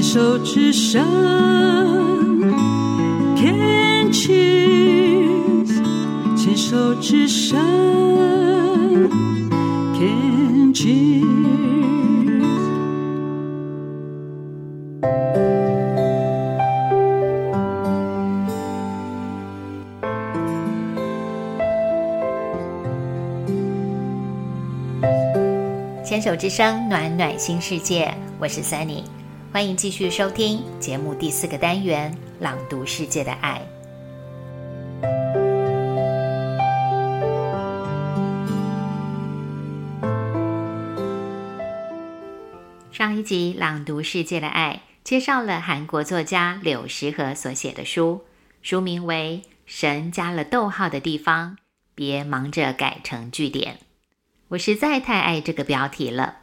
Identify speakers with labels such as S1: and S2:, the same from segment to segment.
S1: 牵手之声，Can cheers，牵手之声，Can cheers。
S2: 牵手之声，暖暖新世界，我是 Sunny，欢迎继续收听节目第四个单元《朗读世界的爱》。上一集《朗读世界的爱》介绍了韩国作家柳石河所写的书，书名为《神加了逗号的地方，别忙着改成句点》。我实在太爱这个标题了。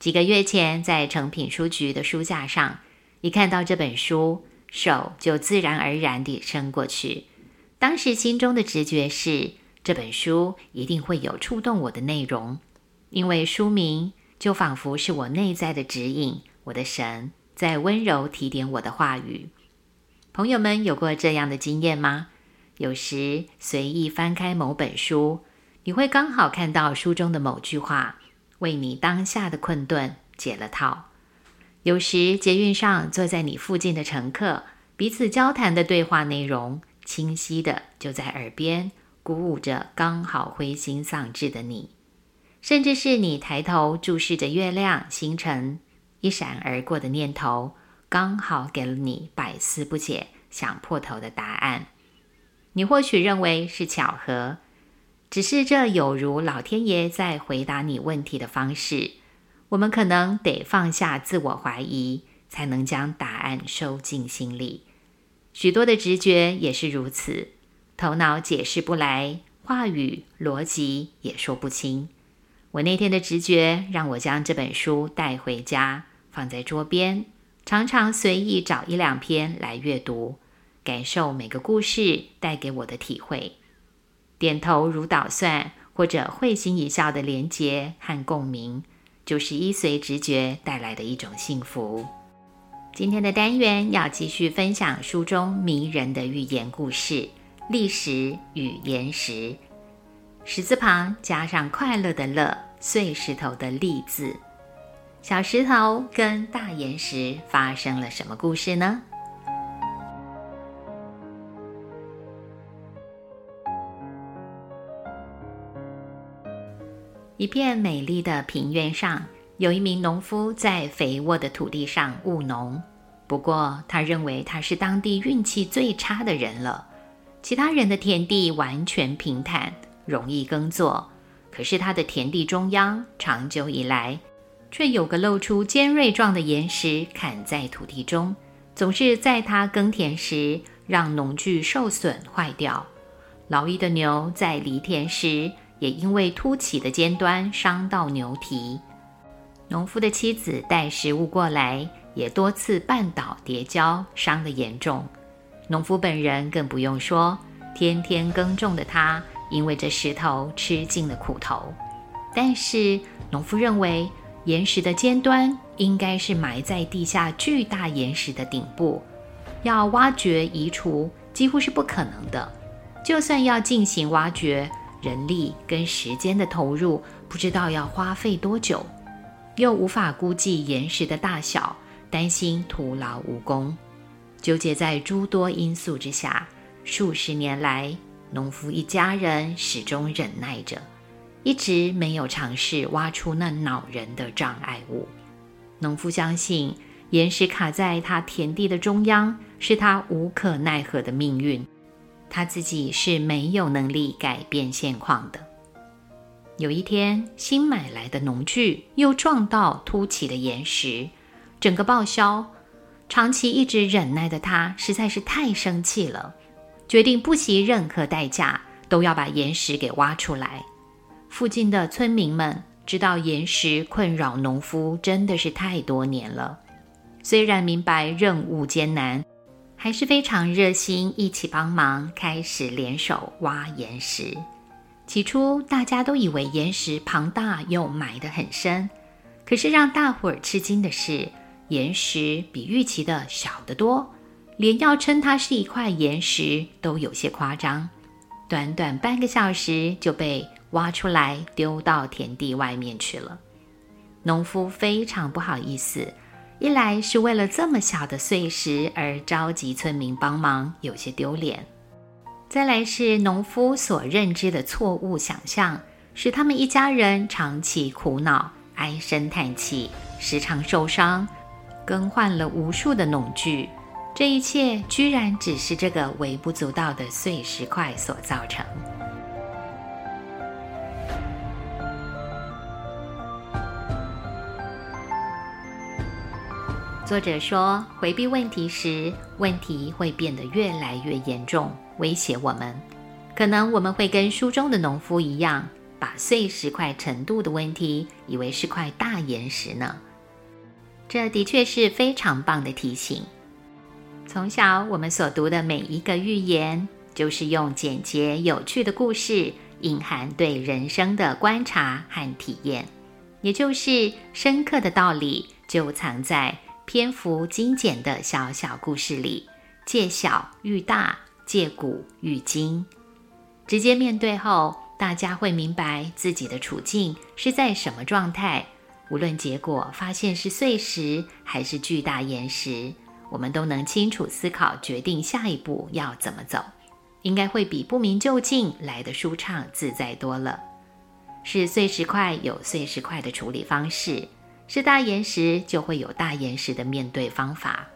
S2: 几个月前，在诚品书局的书架上，一看到这本书，手就自然而然地伸过去。当时心中的直觉是，这本书一定会有触动我的内容，因为书名就仿佛是我内在的指引，我的神在温柔提点我的话语。朋友们有过这样的经验吗？有时随意翻开某本书。你会刚好看到书中的某句话，为你当下的困顿解了套。有时捷运上坐在你附近的乘客，彼此交谈的对话内容，清晰的就在耳边，鼓舞着刚好灰心丧志的你。甚至是你抬头注视着月亮、星辰，一闪而过的念头，刚好给了你百思不解、想破头的答案。你或许认为是巧合。只是这有如老天爷在回答你问题的方式，我们可能得放下自我怀疑，才能将答案收进心里。许多的直觉也是如此，头脑解释不来，话语逻辑也说不清。我那天的直觉让我将这本书带回家，放在桌边，常常随意找一两篇来阅读，感受每个故事带给我的体会。点头如捣蒜，或者会心一笑的连接和共鸣，就是依随直觉带来的一种幸福。今天的单元要继续分享书中迷人的寓言故事《历史与岩石》，石字旁加上快乐的“乐”，碎石头的“砾”字。小石头跟大岩石发生了什么故事呢？一片美丽的平原上，有一名农夫在肥沃的土地上务农。不过，他认为他是当地运气最差的人了。其他人的田地完全平坦，容易耕作，可是他的田地中央，长久以来却有个露出尖锐状的岩石砍在土地中，总是在他耕田时让农具受损坏掉。劳役的牛在犁田时。也因为凸起的尖端伤到牛蹄，农夫的妻子带食物过来，也多次绊倒跌跤，伤得严重。农夫本人更不用说，天天耕种的他，因为这石头吃尽了苦头。但是农夫认为，岩石的尖端应该是埋在地下巨大岩石的顶部，要挖掘移除几乎是不可能的。就算要进行挖掘，人力跟时间的投入，不知道要花费多久，又无法估计岩石的大小，担心徒劳无功，纠结在诸多因素之下，数十年来，农夫一家人始终忍耐着，一直没有尝试挖出那恼人的障碍物。农夫相信，岩石卡在他田地的中央，是他无可奈何的命运。他自己是没有能力改变现况的。有一天，新买来的农具又撞到凸起的岩石，整个报销。长期一直忍耐的他实在是太生气了，决定不惜任何代价都要把岩石给挖出来。附近的村民们知道岩石困扰农夫真的是太多年了，虽然明白任务艰难。还是非常热心，一起帮忙，开始联手挖岩石。起初大家都以为岩石庞大又埋得很深，可是让大伙儿吃惊的是，岩石比预期的小得多，连要称它是一块岩石都有些夸张。短短半个小时就被挖出来丢到田地外面去了。农夫非常不好意思，一来是为了这么小的碎石而召集村民帮忙，有些丢脸；再来是农夫所认知的错误想象，使他们一家人长期苦恼、唉声叹气，时常受伤，更换了无数的农具。这一切居然只是这个微不足道的碎石块所造成。作者说，回避问题时，问题会变得越来越严重，威胁我们。可能我们会跟书中的农夫一样，把碎石块程度的问题以为是块大岩石呢。这的确是非常棒的提醒。从小我们所读的每一个寓言，就是用简洁有趣的故事，隐含对人生的观察和体验，也就是深刻的道理，就藏在。篇幅精简的小小故事里，借小喻大，借古喻今，直接面对后，大家会明白自己的处境是在什么状态。无论结果发现是碎石还是巨大岩石，我们都能清楚思考，决定下一步要怎么走，应该会比不明就近来的舒畅自在多了。是碎石块有碎石块的处理方式。是大岩石，就会有大岩石的面对方法。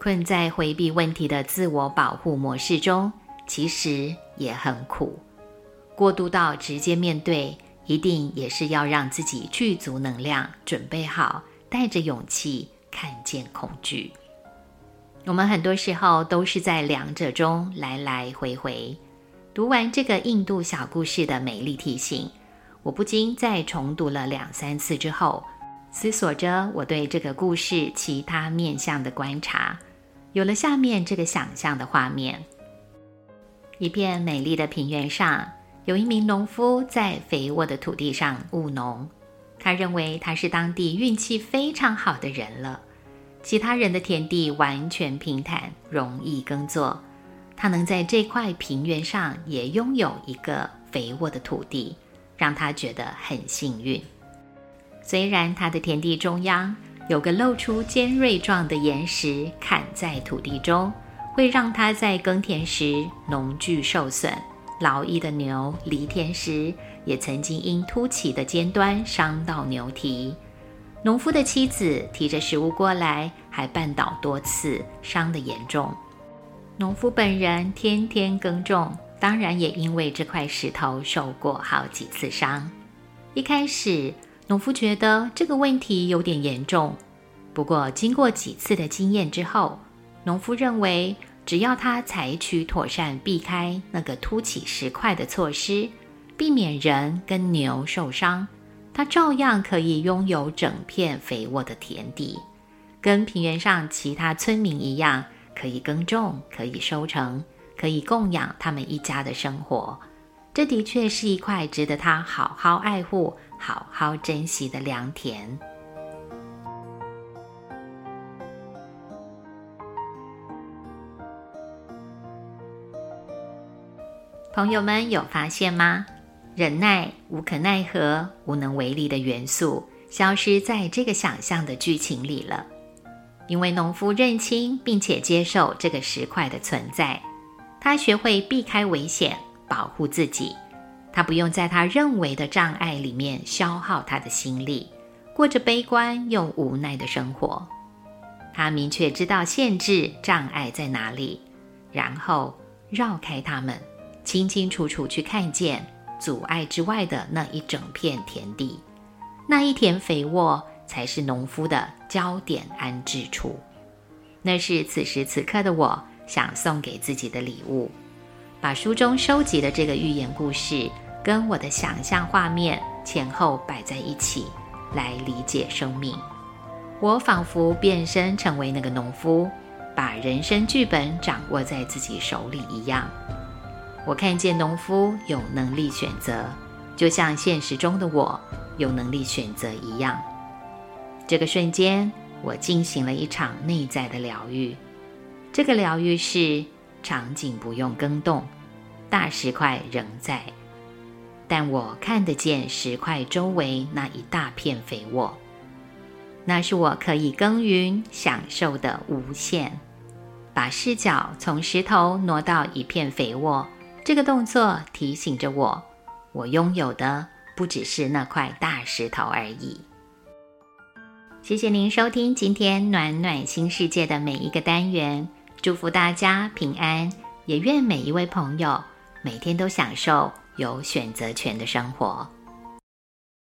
S2: 困在回避问题的自我保护模式中，其实也很苦。过渡到直接面对，一定也是要让自己具足能量，准备好，带着勇气看见恐惧。我们很多时候都是在两者中来来回回。读完这个印度小故事的美丽提醒。我不禁在重读了两三次之后，思索着我对这个故事其他面向的观察，有了下面这个想象的画面：一片美丽的平原上，有一名农夫在肥沃的土地上务农。他认为他是当地运气非常好的人了。其他人的田地完全平坦，容易耕作，他能在这块平原上也拥有一个肥沃的土地。让他觉得很幸运。虽然他的田地中央有个露出尖锐状的岩石砍在土地中，会让他在耕田时农具受损；劳役的牛犁田时，也曾经因凸起的尖端伤到牛蹄。农夫的妻子提着食物过来，还绊倒多次，伤得严重。农夫本人天天耕种。当然，也因为这块石头受过好几次伤。一开始，农夫觉得这个问题有点严重。不过，经过几次的经验之后，农夫认为，只要他采取妥善避开那个凸起石块的措施，避免人跟牛受伤，他照样可以拥有整片肥沃的田地，跟平原上其他村民一样，可以耕种，可以收成。可以供养他们一家的生活，这的确是一块值得他好好爱护、好好珍惜的良田。朋友们有发现吗？忍耐、无可奈何、无能为力的元素消失在这个想象的剧情里了，因为农夫认清并且接受这个石块的存在。他学会避开危险，保护自己。他不用在他认为的障碍里面消耗他的心力，过着悲观又无奈的生活。他明确知道限制障碍在哪里，然后绕开他们，清清楚楚去看见阻碍之外的那一整片田地。那一田肥沃才是农夫的焦点安置处。那是此时此刻的我。想送给自己的礼物，把书中收集的这个寓言故事跟我的想象画面前后摆在一起，来理解生命。我仿佛变身成为那个农夫，把人生剧本掌握在自己手里一样。我看见农夫有能力选择，就像现实中的我有能力选择一样。这个瞬间，我进行了一场内在的疗愈。这个疗愈是场景不用更动，大石块仍在，但我看得见石块周围那一大片肥沃。那是我可以耕耘享受的无限。把视角从石头挪到一片肥沃，这个动作提醒着我，我拥有的不只是那块大石头而已。谢谢您收听今天暖暖新世界的每一个单元，祝福大家平安，也愿每一位朋友每天都享受有选择权的生活。